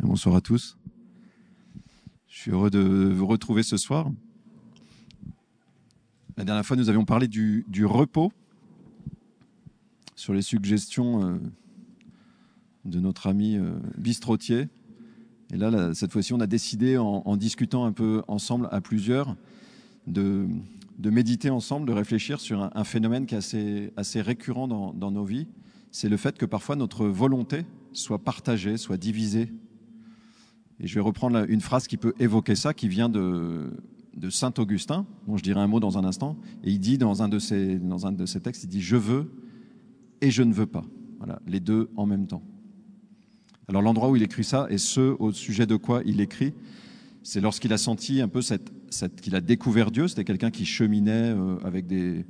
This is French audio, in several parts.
Bonsoir à tous. Je suis heureux de vous retrouver ce soir. La dernière fois, nous avions parlé du, repos sur les suggestions euh, de notre ami euh, Bistrotier. Et là, cette fois-ci, on a décidé, en, discutant un peu ensemble à plusieurs, de, méditer ensemble, de réfléchir sur un, phénomène qui est assez, récurrent dans, dans nos vies. C'est le fait que parfois notre volonté soit partagée, soit divisée et je vais reprendre une phrase qui peut évoquer ça, qui vient de, Saint Augustin, dont je dirai un mot dans un instant. Et il dit dans un de ses, dans un de ses textes, il dit Je veux et je ne veux pas. Voilà, les deux en même temps. Alors l'endroit où il écrit ça, et ce au sujet de quoi il écrit, c'est lorsqu'il a senti un peu cette qu'il a découvert Dieu. C'était quelqu'un qui cheminait euh, avec des,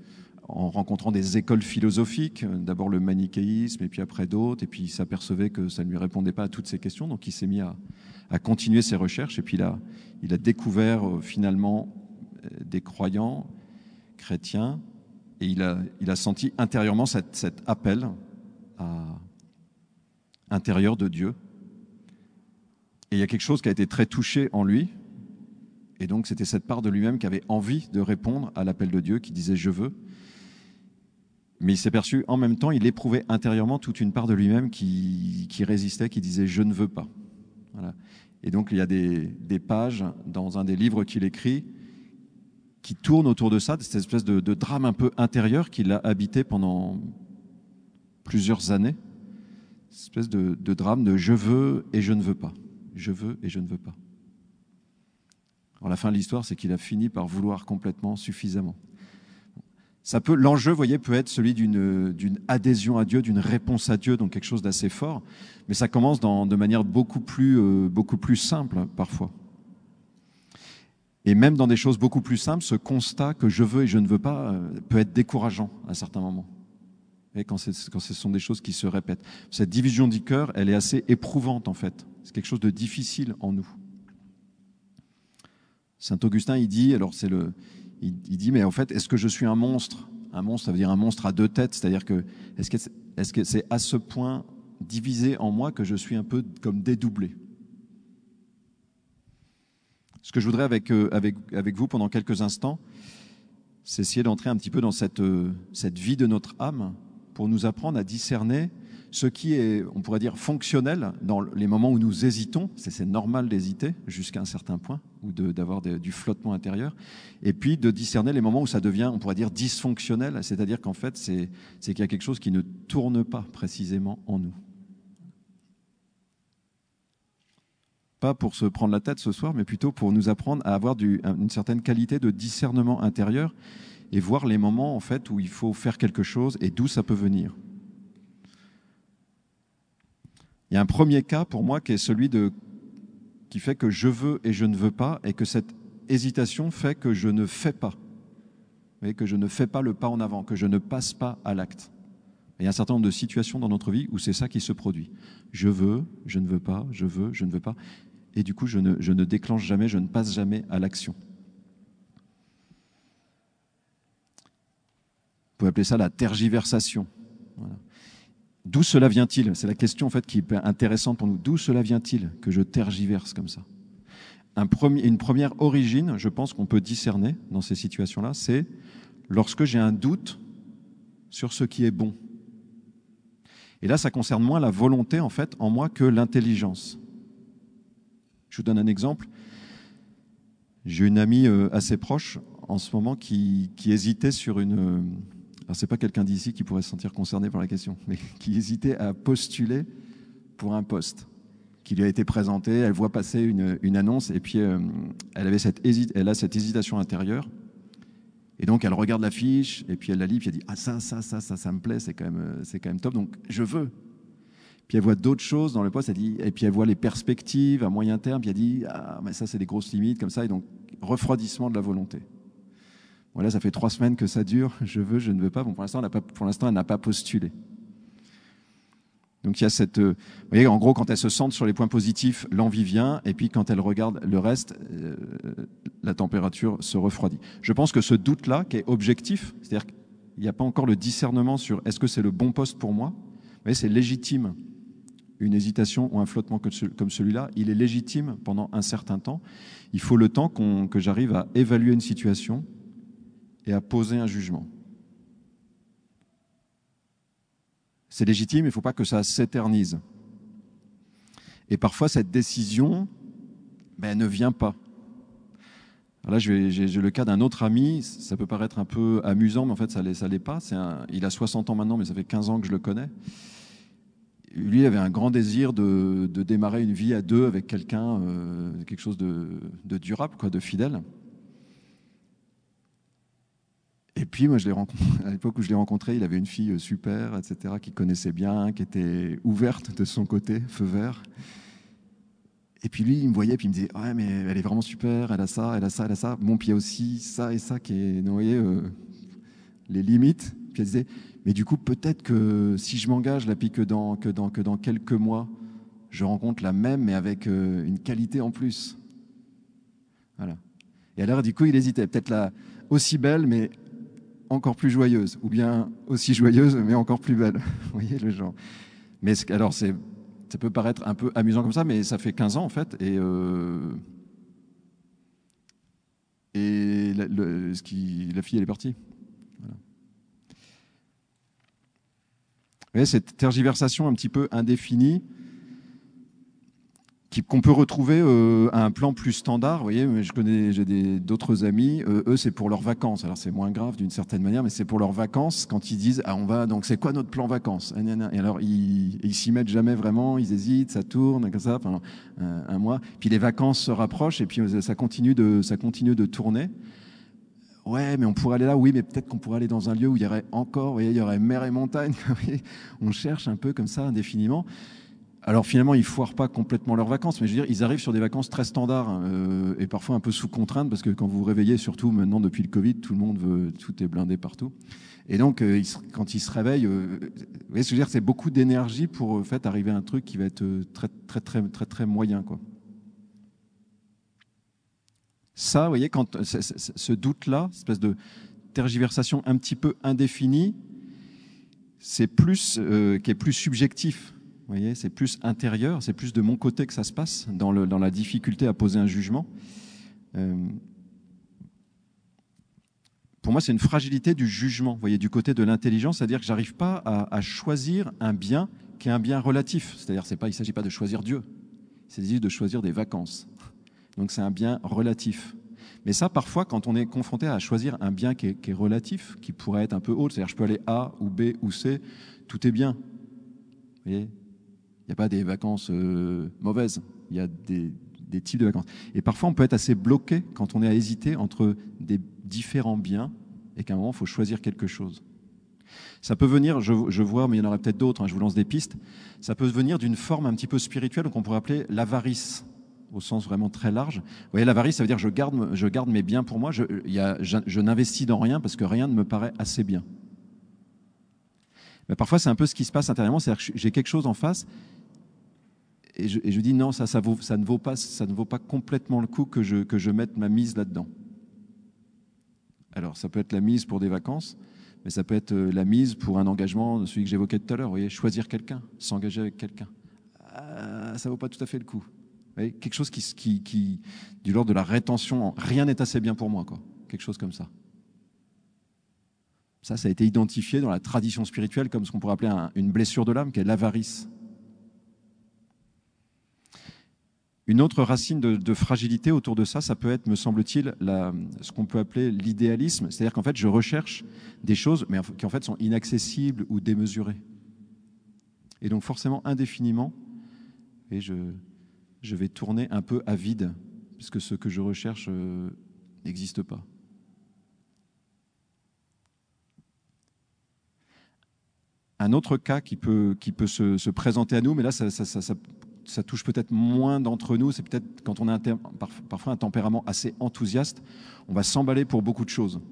en rencontrant des écoles philosophiques, d'abord le manichéisme et puis après d'autres, et puis il s'apercevait que ça ne lui répondait pas à toutes ces questions, donc il s'est mis à, continuer ses recherches. Et puis il a découvert euh, finalement euh, des croyants chrétiens et il a, senti intérieurement cet, appel intérieur de Dieu. Et il y a quelque chose qui a été très touché en lui. Et donc c'était cette part de lui-même qui avait envie de répondre à l'appel de Dieu, qui disait je veux. Mais il s'est perçu en même temps, il éprouvait intérieurement toute une part de lui-même qui, résistait, qui disait je ne veux pas. Et donc, il y a des, pages dans un des livres qu'il écrit qui tournent autour de ça, de cette espèce de, drame un peu intérieur qu'il a habité pendant plusieurs années. Cette espèce de, de drame de je veux et je ne veux pas. Je veux et je ne veux pas. Alors, la fin de l'histoire, c'est qu'il a fini par vouloir complètement, suffisamment ça peut, l'enjeu, voyez, peut être celui d'une, d'une adhésion à Dieu, d'une réponse à Dieu, donc quelque chose d'assez fort. Mais ça commence dans, de manière beaucoup plus, euh, beaucoup plus simple parfois. Et même dans des choses beaucoup plus simples, ce constat que je veux et je ne veux pas euh, peut être décourageant à certains moments. Et quand, quand ce sont des choses qui se répètent. Cette division du cœur, elle est assez éprouvante en fait. C'est quelque chose de difficile en nous. Saint Augustin, il dit, alors c'est le, il, dit, mais en fait, est-ce que je suis un monstre? Un monstre, ça veut dire un monstre à deux têtes, c'est-à-dire que est-ce que c'est à ce point divisé en moi que je suis un peu comme dédoublé? Ce que je voudrais avec, euh, avec, avec vous pendant quelques instants, c'est essayer d'entrer un petit peu dans cette, euh, cette vie de notre âme pour nous apprendre à discerner ce qui est, on pourrait dire, fonctionnel dans les moments où nous hésitons, c'est normal d'hésiter jusqu'à un certain point, ou d'avoir du flottement intérieur, et puis de discerner les moments où ça devient, on pourrait dire, dysfonctionnel, c'est-à-dire qu'en fait, c'est qu'il y a quelque chose qui ne tourne pas précisément en nous. Pas pour se prendre la tête ce soir, mais plutôt pour nous apprendre à avoir une certaine qualité de discernement intérieur et voir les moments en fait où il faut faire quelque chose et d'où ça peut venir. Il y a un premier cas pour moi qui est celui de qui fait que je veux et je ne veux pas, et que cette hésitation fait que je ne fais pas, et que je ne fais pas le pas en avant, que je ne passe pas à l'acte. Il y a un certain nombre de situations dans notre vie où c'est ça qui se produit. Je veux, je ne veux pas, je veux, je ne veux pas, et du coup je ne, je ne déclenche jamais, je ne passe jamais à l'action. Vous pouvez appeler ça la tergiversation. Voilà. D'où cela vient-il? C'est la question en fait qui est intéressante pour nous. D'où cela vient-il que je tergiverse comme ça? Une première origine, je pense qu'on peut discerner dans ces situations-là, c'est lorsque j'ai un doute sur ce qui est bon. Et là, ça concerne moins la volonté en fait en moi que l'intelligence. Je vous donne un exemple. J'ai une amie euh, assez proche en ce moment qui, qui hésitait sur une alors c'est pas quelqu'un d'ici qui pourrait se sentir concerné par la question, mais qui hésitait à postuler pour un poste qui lui a été présenté. Elle voit passer une, une annonce et puis euh, elle avait cette elle a cette hésitation intérieure. Et donc elle regarde la fiche et puis elle la lit puis elle dit ah ça ça ça ça ça me plaît c'est quand même euh, quand même top donc je veux. Puis elle voit d'autres choses dans le poste et puis elle voit les perspectives à moyen terme puis elle dit ah mais ça c'est des grosses limites comme ça et donc refroidissement de la volonté. Voilà, ça fait trois semaines que ça dure. Je veux, je ne veux pas. Pour l'instant, elle n'a pas postulé. Donc il y a cette, euh, vous voyez, en gros, quand elle se sente sur les points positifs, l'envie vient, et puis quand elle regarde le reste, euh, la température se refroidit. Je pense que ce doute-là, qui est objectif, c'est-à-dire qu'il n'y a pas encore le discernement sur est-ce que c'est le bon poste pour moi, mais c'est légitime une hésitation ou un flottement comme celui-là, il est légitime pendant un certain temps. Il faut le temps que j'arrive à évaluer une situation et à poser un jugement. C'est légitime, il ne faut pas que ça s'éternise. Et parfois, cette décision ben, ne vient pas. là, j'ai le cas d'un autre ami, ça peut paraître un peu amusant, mais en fait, ça ne l'est pas. il a 60 ans maintenant, mais ça fait 15 ans que je le connais. Lui, avait un grand désir de, démarrer une vie à deux avec quelqu'un, euh, quelque chose de, de, durable, quoi, de fidèle. Et puis, moi, je à l'époque où je l'ai rencontré, il avait une fille euh, super, etc., qui connaissait bien, qui était ouverte de son côté, feu vert. Et puis lui, il me voyait, puis il me disait Ouais, mais elle est vraiment super, elle a ça, elle a ça, elle a ça. Bon, puis il y a aussi ça et ça qui est, vous voyez, euh, les limites. Puis elle disait Mais du coup, peut-être que si je m'engage là, puis que dans, que, dans, que dans quelques mois, je rencontre la même, mais avec euh, une qualité en plus. Voilà. Et alors, du coup, il hésitait. Peut-être la aussi belle, mais encore plus joyeuse, ou bien aussi joyeuse, mais encore plus belle. Vous voyez le genre. Mais alors, ça peut paraître un peu amusant comme ça, mais ça fait 15 ans en fait, et, euh, la, fille, elle est partie. Vous voyez, cette tergiversation un petit peu indéfinie, qu'on peut retrouver euh, à un plan plus standard. Vous voyez, mais je connais, j'ai d'autres amis. Euh, eux, c'est pour leurs vacances. Alors c'est moins grave d'une certaine manière, mais c'est pour leurs vacances quand ils disent ah on va donc c'est quoi notre plan vacances? Et alors ils, s'y mettent jamais vraiment. Ils hésitent, ça tourne comme ça pendant un, mois. Puis les vacances se rapprochent et puis euh, ça continue de ça continue de tourner. Ouais, mais on pourrait aller là. Oui, mais peut-être qu'on pourrait aller dans un lieu où il y aurait encore, vous voyez, il y aurait mer et montagne. on cherche un peu comme ça indéfiniment. Alors finalement, ils foirent pas complètement leurs vacances, mais je veux dire, ils arrivent sur des vacances très standards euh, et parfois un peu sous contrainte, parce que quand vous vous réveillez, surtout maintenant depuis le Covid, tout le monde veut, tout est blindé partout. Et donc, euh, quand ils se réveillent, euh, vous voyez ce que je veux dire, c'est beaucoup d'énergie pour en fait arriver à un truc qui va être très très très très très moyen, quoi. Ça, vous voyez, quand ce doute-là, espèce de tergiversation un petit peu indéfinie, c'est plus qui est plus subjectif voyez, c'est plus intérieur, c'est plus de mon côté que ça se passe, dans, la difficulté à poser un jugement. Euh, pour moi, c'est une fragilité du jugement, voyez, du côté de l'intelligence, c'est-à-dire que j'arrive pas à, choisir un bien qui est un bien relatif. C'est-à-dire, il ne s'agit pas de choisir Dieu, il s'agit de choisir des vacances. Donc, c'est un bien relatif. Mais ça, parfois, quand on est confronté à choisir un bien qui est, relatif, qui pourrait être un peu haut, c'est-à-dire je peux aller A ou B ou C, tout est bien. Vous voyez n'y a pas des vacances euh, mauvaises, il y a des, types de vacances. Et parfois, on peut être assez bloqué quand on est à hésiter entre des différents biens et qu'à un moment, il faut choisir quelque chose. Ça peut venir, je, vois, mais il y en aurait peut-être d'autres, hein, je vous lance des pistes, ça peut venir d'une forme un petit peu spirituelle qu'on pourrait appeler l'avarice, au sens vraiment très large. Vous voyez, l'avarice, ça veut dire je garde, je garde mes biens pour moi, je n'investis dans rien parce que rien ne me paraît assez bien. Parfois, c'est un peu ce qui se passe intérieurement, c'est-à-dire que j'ai quelque chose en face et je, dis non, ça, ne vaut pas, ça ne vaut pas complètement le coup que je, mette ma mise là-dedans. Alors, ça peut être la mise pour des vacances, mais ça peut être euh, la mise pour un engagement, celui que j'évoquais tout à l'heure. Voyez, choisir quelqu'un, s'engager avec quelqu'un. Ah, ça ne vaut pas tout à fait le coup. Quelque chose qui, qui, qui du l'ordre de la rétention, rien n'est assez bien pour moi, quoi. Quelque chose comme ça. Ça, ça a été identifié dans la tradition spirituelle comme ce qu'on pourrait appeler une blessure de l'âme, qui est l'avarice. Une autre racine de, fragilité autour de ça, ça peut être, me semble-t-il, ce qu'on peut appeler l'idéalisme. C'est-à-dire qu'en fait, je recherche des choses, mais qui en fait sont inaccessibles ou démesurées. Et donc forcément, indéfiniment, et je, vais tourner un peu à vide, puisque ce que je recherche euh, n'existe pas. Un autre cas qui peut, qui peut se, présenter à nous, mais là, ça, ça, ça, touche peut-être moins d'entre nous. C'est peut-être quand on a parfois un tempérament assez enthousiaste, on va s'emballer pour beaucoup de choses.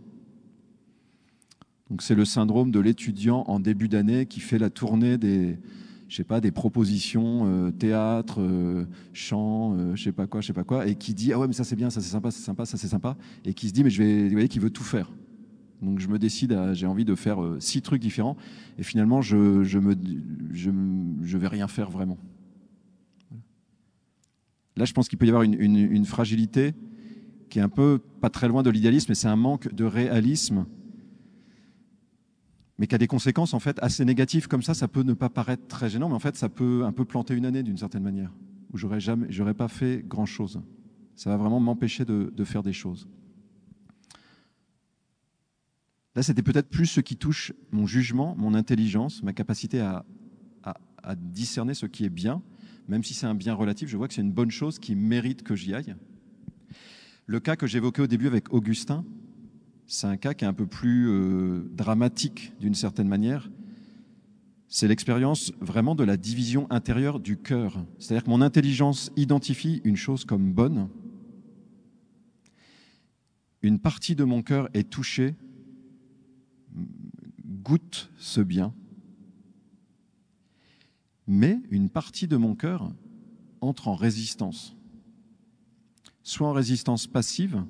Donc c'est le syndrome de l'étudiant en début d'année qui fait la tournée des, je sais pas, des propositions euh, théâtre, euh, chant, euh, je sais pas quoi, je sais pas quoi, et qui dit ah ouais mais ça c'est bien, ça c'est sympa, c'est sympa, ça c'est sympa, et qui se dit mais je vais, vous voyez, qui veut tout faire. Donc je me décide, j'ai envie de faire six trucs différents, et finalement je je me je, je vais rien faire vraiment. Là, je pense qu'il peut y avoir une, une fragilité qui est un peu pas très loin de l'idéalisme, mais c'est un manque de réalisme, mais qui a des conséquences en fait assez négatives. Comme ça, ça peut ne pas paraître très gênant, mais en fait, ça peut un peu planter une année d'une certaine manière, où j'aurais jamais, j'aurais pas fait grand chose. Ça va vraiment m'empêcher de, de faire des choses. Là, c'était peut-être plus ce qui touche mon jugement, mon intelligence, ma capacité à, à, discerner ce qui est bien, même si c'est un bien relatif, je vois que c'est une bonne chose qui mérite que j'y aille. Le cas que j'évoquais au début avec Augustin, c'est un cas qui est un peu plus euh, dramatique d'une certaine manière. C'est l'expérience vraiment de la division intérieure du cœur. C'est-à-dire que mon intelligence identifie une chose comme bonne. Une partie de mon cœur est touchée, goûte ce bien. Mais une partie de mon cœur entre en résistance soit en résistance passive,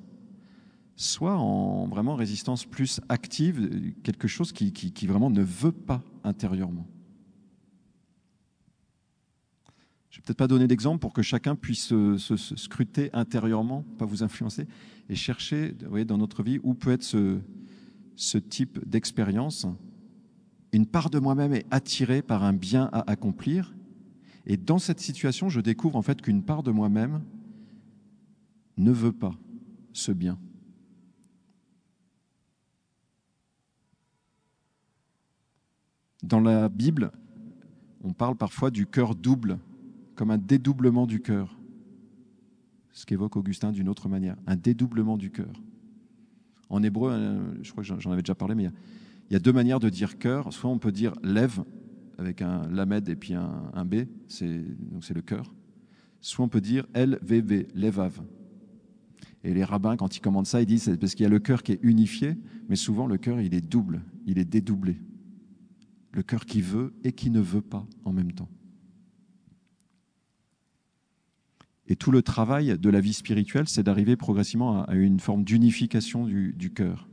soit en vraiment résistance plus active, quelque chose qui, qui, vraiment ne veut pas intérieurement. Je ne vais peut-être pas donner d'exemple pour que chacun puisse se, scruter intérieurement, pas vous influencer, et chercher voyez, dans notre vie où peut être ce, ce type d'expérience. Une part de moi-même est attirée par un bien à accomplir, et dans cette situation, je découvre en fait qu'une part de moi-même ne veut pas ce bien. Dans la Bible, on parle parfois du cœur double, comme un dédoublement du cœur. Ce qu'évoque Augustin d'une autre manière, un dédoublement du cœur. En hébreu, euh, je crois que j'en avais déjà parlé, mais deux manières de dire cœur. Soit on peut dire lève, avec un lamed et puis un, B, donc c'est le cœur. Soit on peut dire LVV, levav, et les rabbins, quand ils commandent ça, ils disent c'est parce qu'il y a le cœur qui est unifié, mais souvent le cœur, il est double, il est dédoublé. Le cœur qui veut et qui ne veut pas en même temps. Et tout le travail de la vie spirituelle, c'est d'arriver progressivement à une forme d'unification du, du cœur.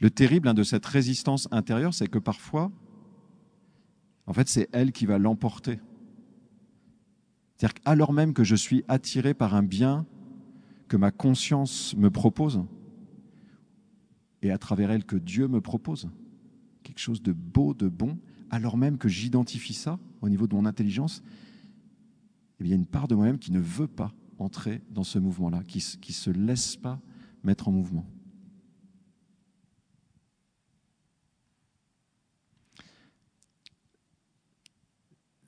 Le terrible hein, de cette résistance intérieure, c'est que parfois, en fait, c'est elle qui va l'emporter. C'est-à-dire qu'alors même que je suis attiré par un bien que ma conscience me propose, et à travers elle que Dieu me propose, quelque chose de beau, de bon, alors même que j'identifie ça au niveau de mon intelligence, eh il y a une part de moi-même qui ne veut pas entrer dans ce mouvement-là, qui ne se laisse pas mettre en mouvement.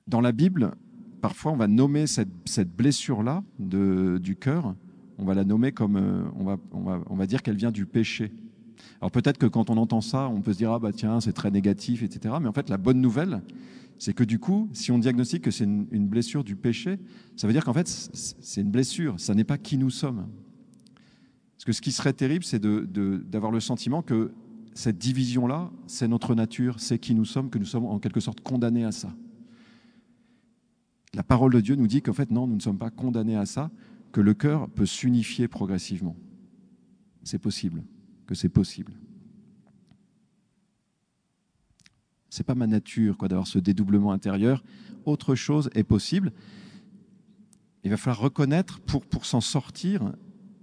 Dans la Bible, parfois on va nommer cette, blessure-là du cœur, on va la nommer comme, euh, on, va, dire qu'elle vient du péché. Alors peut-être que quand on entend ça, on peut se dire, ah bah tiens, c'est très négatif, etc. Mais en fait, la bonne nouvelle, c'est que du coup, si on diagnostique que c'est une, blessure du péché, ça veut dire qu'en fait, c'est une blessure, ça n'est pas qui nous sommes. Parce que ce qui serait terrible, c'est d'avoir le sentiment que cette division-là, c'est notre nature, c'est qui nous sommes, que nous sommes en quelque sorte condamnés à ça la parole de Dieu nous dit qu'en fait, non, nous ne sommes pas condamnés à ça, que le cœur peut s'unifier progressivement. C'est possible, que c'est possible. C'est pas ma nature d'avoir ce dédoublement intérieur. Autre chose est possible. Il va falloir reconnaître pour s'en sortir.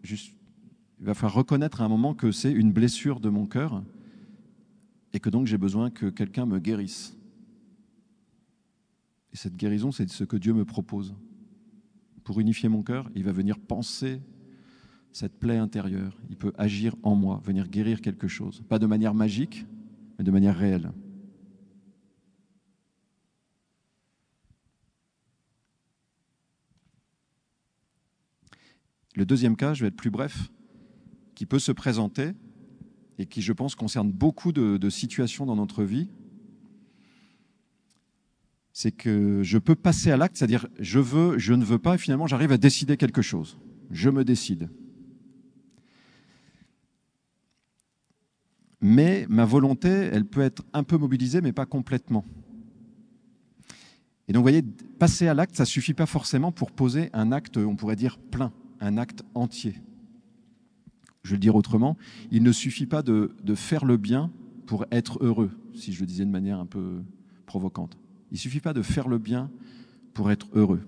Il va falloir reconnaître à un moment que c'est une blessure de mon cœur et que donc j'ai besoin que quelqu'un me guérisse. Et cette guérison, c'est ce que Dieu me propose. Pour unifier mon cœur, il va venir penser cette plaie intérieure. Il peut agir en moi, venir guérir quelque chose. Pas de manière magique, mais de manière réelle. Le deuxième cas, je vais être plus bref, qui peut se présenter et qui, je pense, concerne beaucoup de, de situations dans notre vie, c'est que je peux passer à l'acte, c'est-à-dire je veux, je ne veux pas, et finalement j'arrive à décider quelque chose. Je me décide. Mais ma volonté, elle peut être un peu mobilisée, mais pas complètement. Et donc, vous voyez, passer à l'acte, ça ne suffit pas forcément pour poser un acte, on pourrait dire, plein, un acte entier. Je vais le dire autrement, il ne suffit pas de, de faire le bien pour être heureux, si je le disais de manière un peu provocante. Il ne suffit pas de faire le bien pour être heureux.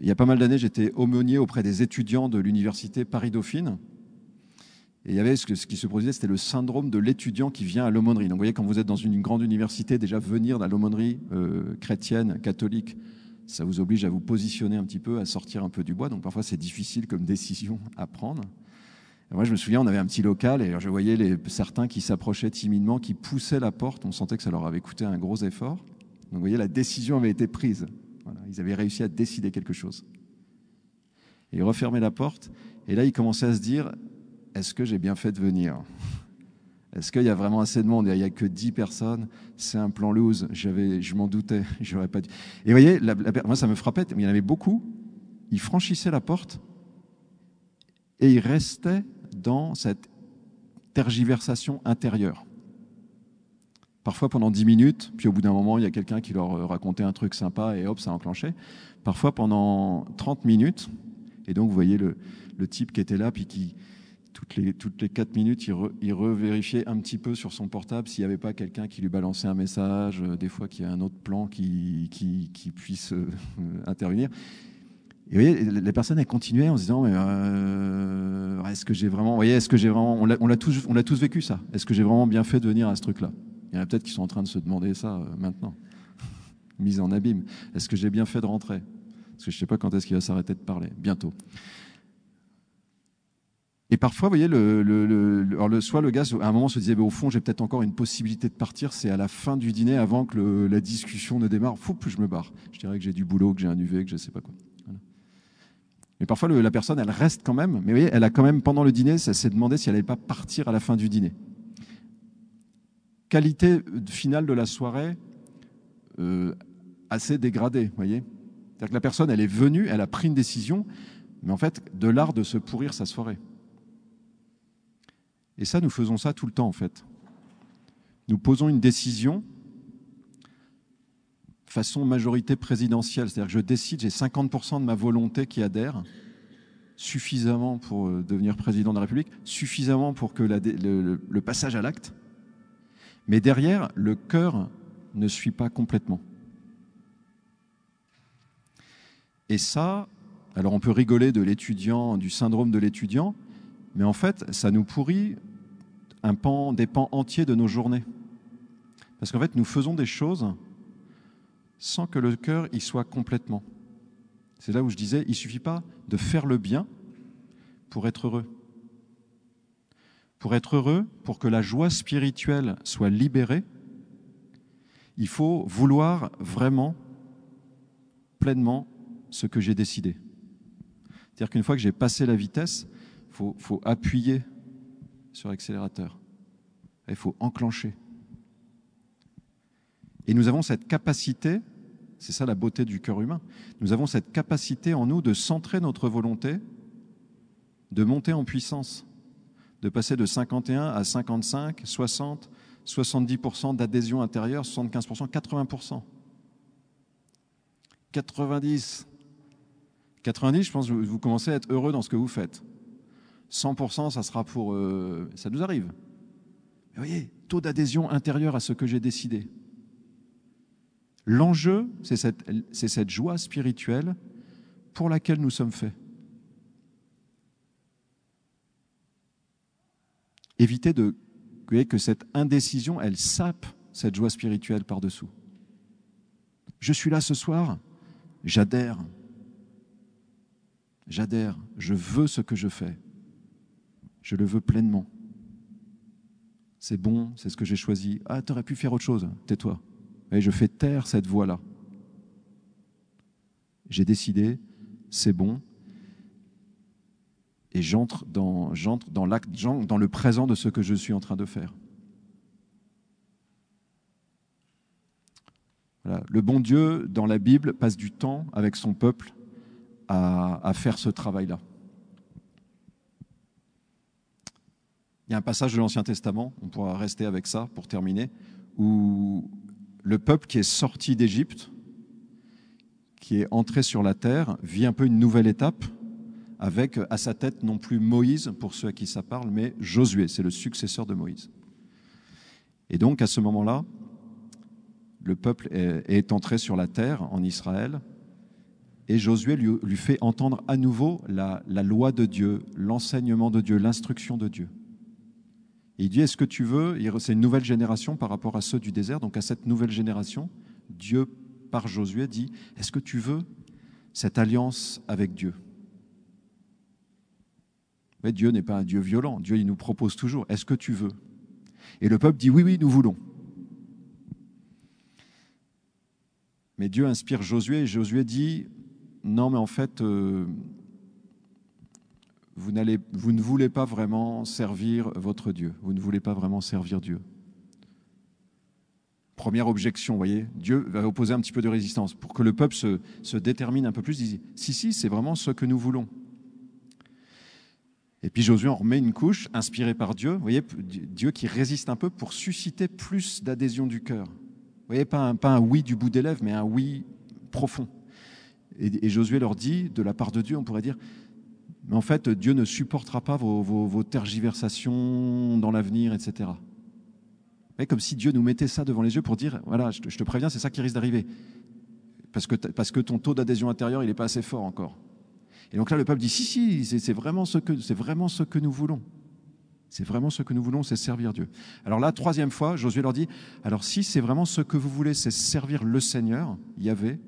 Il y a pas mal d'années, j'étais aumônier auprès des étudiants de l'université Paris-Dauphine. Et il y avait ce, qui se produisait, c'était le syndrome de l'étudiant qui vient à l'aumônerie. Donc vous voyez, quand vous êtes dans une grande université, déjà venir dans l'aumônerie euh, chrétienne, catholique, ça vous oblige à vous positionner un petit peu, à sortir un peu du bois. Donc parfois c'est difficile comme décision à prendre. Moi je me souviens, on avait un petit local et je voyais certains qui s'approchaient timidement, qui poussaient la porte. On sentait que ça leur avait coûté un gros effort. Donc vous voyez, la décision avait été prise. ils avaient réussi à décider quelque chose. Ils refermaient la porte. Et là, ils commençaient à se dire, est-ce que j'ai bien fait de venir? Est-ce qu'il y a vraiment assez de monde? Il n'y a que 10 personnes, c'est un plan loose, je m'en doutais, j'aurais pas dû. Et vous voyez, moi ça me frappait, il y en avait beaucoup, ils franchissaient la porte et ils restaient dans cette tergiversation intérieure. Parfois pendant 10 minutes, puis au bout d'un moment, il y a quelqu'un qui leur racontait un truc sympa et hop, ça a enclenché. Parfois pendant 30 minutes, et donc vous voyez le, le type qui était là, puis qui, toutes les, toutes les 4 minutes, il, revérifiait un petit peu sur son portable s'il n'y avait pas quelqu'un qui lui balançait un message, euh, des fois qu'il y a un autre plan qui, qui, puisse euh, intervenir. Et vous voyez, les personnes, elles continuaient en se disant, mais euh, est-ce que j'ai vraiment, voyez, est-ce que j'ai vraiment, on l'a tous, on tous vécu ça. Est-ce que j'ai vraiment bien fait de venir à ce truc-là? Il y en a peut-être qui sont en train de se demander ça maintenant, mise en abîme. Est-ce que j'ai bien fait de rentrer? Parce que je ne sais pas quand est-ce qu'il va s'arrêter de parler. Bientôt. Et parfois, vous voyez, le, soit le gars, à un moment, se disait, au fond, j'ai peut-être encore une possibilité de partir, c'est à la fin du dîner, avant que la discussion ne démarre, faut plus je me barre. Je dirais que j'ai du boulot, que j'ai un UV, que je ne sais pas quoi. Mais parfois, la personne, elle reste quand même, mais vous voyez, elle a quand même, pendant le dîner, ça s'est demandé si elle n'allait pas partir à la fin du dîner. Qualité finale de la soirée, euh, assez dégradée, vous voyez. C'est-à-dire que la personne, elle est venue, elle a pris une décision, mais en fait, de l'art de se pourrir sa soirée. Et ça, nous faisons ça tout le temps, en fait. Nous posons une décision façon majorité présidentielle. C'est-à-dire que je décide, j'ai 50% de ma volonté qui adhère, suffisamment pour euh, devenir président de la République, suffisamment pour que le, le passage à l'acte. Mais derrière, le cœur ne suit pas complètement. Et ça, alors on peut rigoler de l'étudiant, du syndrome de l'étudiant, mais en fait, ça nous pourrit un pan, des pans entiers de nos journées. Parce qu'en fait, nous faisons des choses sans que le cœur y soit complètement. C'est là où je disais, il ne suffit pas de faire le bien pour être heureux. Pour être heureux, pour que la joie spirituelle soit libérée, il faut vouloir vraiment, pleinement, ce que j'ai décidé. C'est-à-dire qu'une fois que j'ai passé la vitesse, il faut, faut appuyer sur l'accélérateur. Il faut enclencher. Et nous avons cette capacité, c'est ça la beauté du cœur humain, nous avons cette capacité en nous de centrer notre volonté, de monter en puissance, de passer de 51 à 55, 60, 70% d'adhésion intérieure, 75%, 80%. 90. 90, je pense que vous commencez à être heureux dans ce que vous faites. 100%, ça sera pour... Euh, ça nous arrive. Mais voyez, taux d'adhésion intérieur à ce que j'ai décidé. L'enjeu, c'est cette, joie spirituelle pour laquelle nous sommes faits. Éviter de, que cette indécision, elle sape cette joie spirituelle par-dessous. Je suis là ce soir, j'adhère. J'adhère, je veux ce que je fais. Je le veux pleinement. C'est bon, c'est ce que j'ai choisi. Ah, tu aurais pu faire autre chose, tais-toi. Et je fais taire cette voix-là. J'ai décidé, c'est bon, et j'entre dans, j'entre dans l'acte, dans le présent de ce que je suis en train de faire. Le bon Dieu, dans la Bible, passe du temps avec son peuple à faire ce travail-là. Il y a un passage de l'Ancien Testament, on pourra rester avec ça pour terminer, où le peuple qui est sorti d'Égypte, qui est entré sur la terre, vit un peu une nouvelle étape avec à sa tête non plus Moïse, pour ceux à qui ça parle, mais Josué, c'est le successeur de Moïse. Et donc à ce moment-là, le peuple est entré sur la terre en Israël, et Josué lui, fait entendre à nouveau la, loi de Dieu, l'enseignement de Dieu, l'instruction de Dieu. Il dit, est-ce que tu veux, c'est une nouvelle génération par rapport à ceux du désert, donc à cette nouvelle génération, Dieu, par Josué, dit, est-ce que tu veux cette alliance avec Dieu? Mais Dieu n'est pas un Dieu violent, Dieu il nous propose toujours, est-ce que tu veux? Et le peuple dit, oui, oui, nous voulons. Mais Dieu inspire Josué et Josué dit, non, mais en fait, euh, vous, vous ne voulez pas vraiment servir votre Dieu. Vous ne voulez pas vraiment servir Dieu. Première objection, vous voyez, Dieu va opposer un petit peu de résistance pour que le peuple se, détermine un peu plus. Si, si, c'est vraiment ce que nous voulons. Et puis Josué en remet une couche, inspirée par Dieu, vous voyez, Dieu qui résiste un peu pour susciter plus d'adhésion du cœur. Vous voyez, pas un, pas un oui du bout des lèvres, mais un oui profond. Et, Josué leur dit, de la part de Dieu, on pourrait dire, mais en fait, Dieu ne supportera pas vos, tergiversations dans l'avenir, etc. Mais comme si Dieu nous mettait ça devant les yeux pour dire, voilà, je te, préviens, c'est ça qui risque d'arriver. Parce que, parce que ton taux d'adhésion intérieure, il n'est pas assez fort encore. Et donc là, le peuple dit, si, si, c'est vraiment, ce que, vraiment ce que nous voulons. C'est vraiment ce que nous voulons, c'est servir Dieu. Alors là, troisième fois, Josué leur dit, alors si c'est vraiment ce que vous voulez, c'est servir le Seigneur, Yahvé,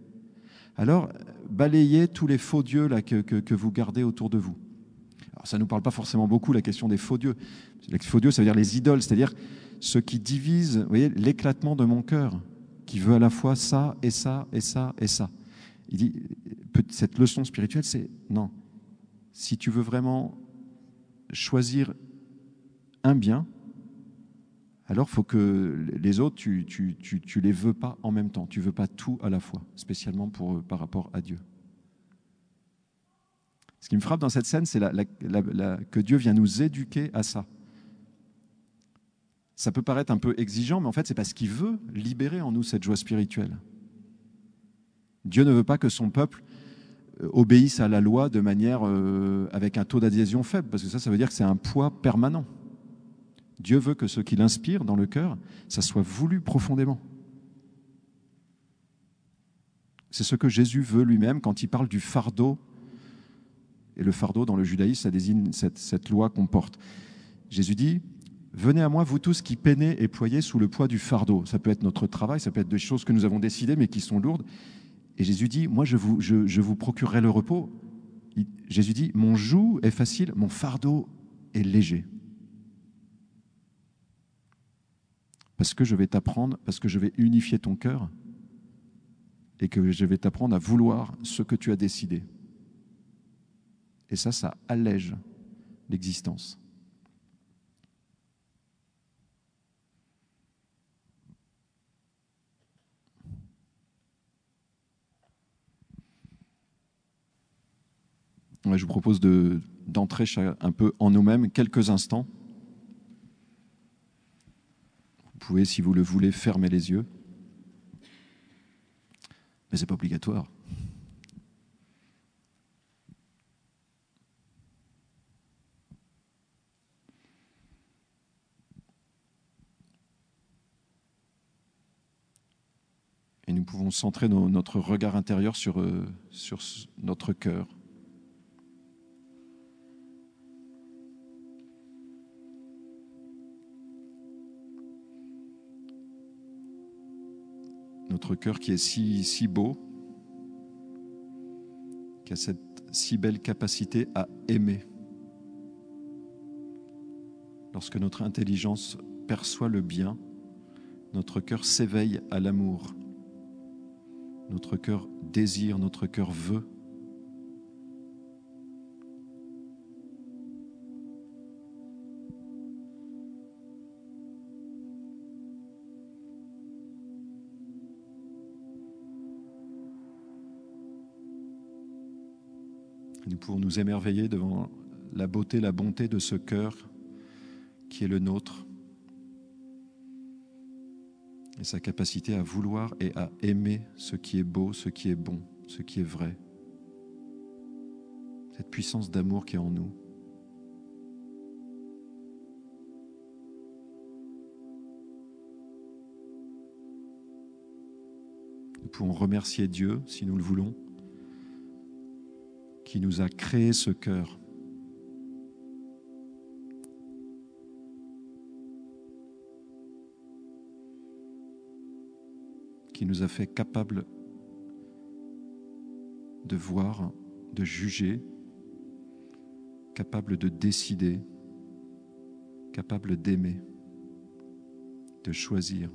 alors balayez tous les faux dieux que, vous gardez autour de vous. Alors, ça ne nous parle pas forcément beaucoup, la question des faux dieux. Les faux dieux, ça veut dire les idoles, c'est-à-dire ceux qui divisent vous voyez, l'éclatement de mon cœur, qui veut à la fois ça et ça et ça et ça. Il dit, cette leçon spirituelle, c'est non. Si tu veux vraiment choisir un bien, alors faut que les autres, tu, tu, les veux pas en même temps. Tu veux pas tout à la fois, spécialement pour, par rapport à Dieu. Ce qui me frappe dans cette scène, c'est que Dieu vient nous éduquer à ça. Ça peut paraître un peu exigeant, mais en fait, c'est parce qu'il veut libérer en nous cette joie spirituelle. Dieu ne veut pas que son peuple euh, obéisse à la loi de manière euh, avec un taux d'adhésion faible, parce que ça, ça veut dire que c'est un poids permanent. Dieu veut que ce qu'il inspire dans le cœur, ça soit voulu profondément. C'est ce que Jésus veut lui-même quand il parle du fardeau. Et le fardeau, dans le judaïsme, ça désigne cette, loi qu'on porte. Jésus dit, Venez à moi, vous tous qui peinez et ployez sous le poids du fardeau. Ça peut être notre travail, ça peut être des choses que nous avons décidées mais qui sont lourdes. Et Jésus dit, moi je vous, je vous procurerai le repos. Jésus dit, mon joug est facile, mon fardeau est léger. Parce que je vais t'apprendre, parce que je vais unifier ton cœur et que je vais t'apprendre à vouloir ce que tu as décidé. Et ça, ça allège l'existence. je vous propose d'entrer un peu en nous-mêmes quelques instants. Vous pouvez, si vous le voulez, fermer les yeux. Mais ce n'est pas obligatoire. Et nous pouvons centrer notre regard intérieur sur, euh, sur notre cœur. Notre cœur qui est si, beau, qui a cette si belle capacité à aimer. Lorsque notre intelligence perçoit le bien, notre cœur s'éveille à l'amour. Notre cœur désire, notre cœur veut. Pouvons nous émerveiller devant la beauté, la bonté de ce cœur qui est le nôtre et sa capacité à vouloir et à aimer ce qui est beau, ce qui est bon, ce qui est vrai. Cette puissance d'amour qui est en nous. Nous pouvons remercier Dieu, si nous le voulons, qui nous a créé ce cœur. qui nous a fait capable de voir, de juger, capable de décider, capable d'aimer, de choisir.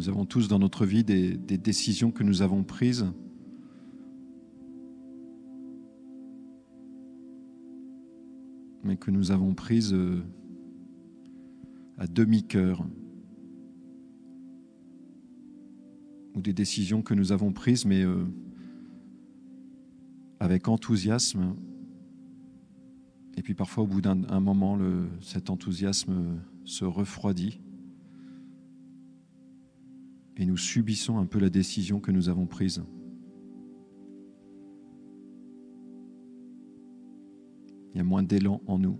Nous avons tous dans notre vie des, décisions que nous avons prises. Mais que nous avons prises euh, à demi-cœur, ou des décisions que nous avons prises, mais euh, avec enthousiasme, et puis parfois au bout d'un un moment, cet enthousiasme se refroidit, et nous subissons un peu la décision que nous avons prise. Il y a moins d'élan en nous.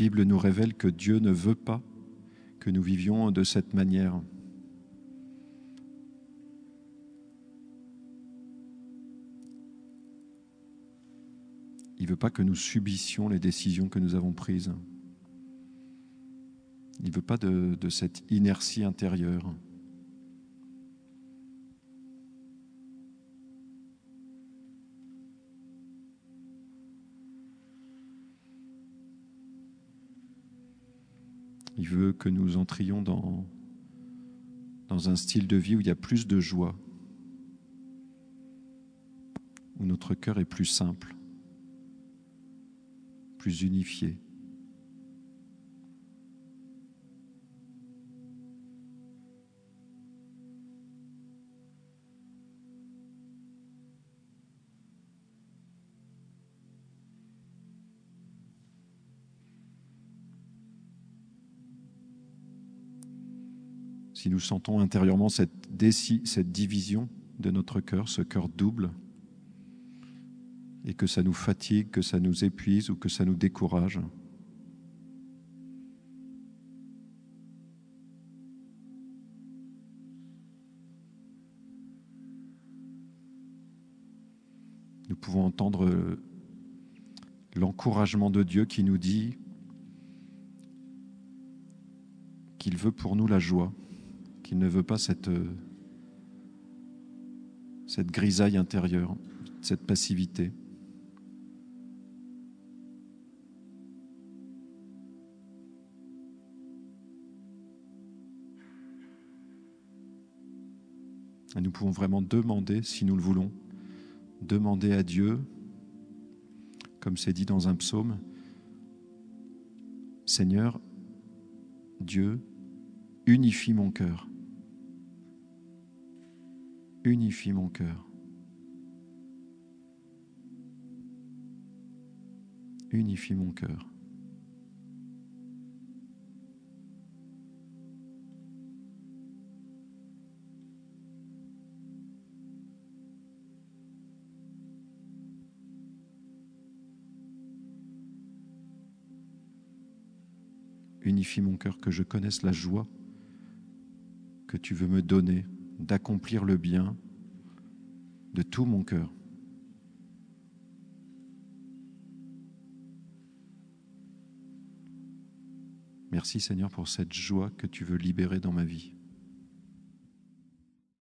Bible nous révèle que Dieu ne veut pas que nous vivions de cette manière. Il ne veut pas que nous subissions les décisions que nous avons prises. Il ne veut pas de, de cette inertie intérieure. Il veut que nous entrions dans, un style de vie où il y a plus de joie, où notre cœur est plus simple, plus unifié. Si nous sentons intérieurement cette, division de notre cœur, ce cœur double, et que ça nous fatigue, que ça nous épuise ou que ça nous décourage, nous pouvons entendre l'encouragement de Dieu qui nous dit qu'il veut pour nous la joie qu'il ne veut pas cette, cette grisaille intérieure, cette passivité. Et nous pouvons vraiment demander, si nous le voulons, demander à Dieu, comme c'est dit dans un psaume, Seigneur, Dieu, unifie mon cœur unifie mon cœur. Unifie mon cœur. Unifie mon cœur, que je connaisse la joie que tu veux me donner d'accomplir le bien de tout mon cœur. Merci Seigneur pour cette joie que tu veux libérer dans ma vie.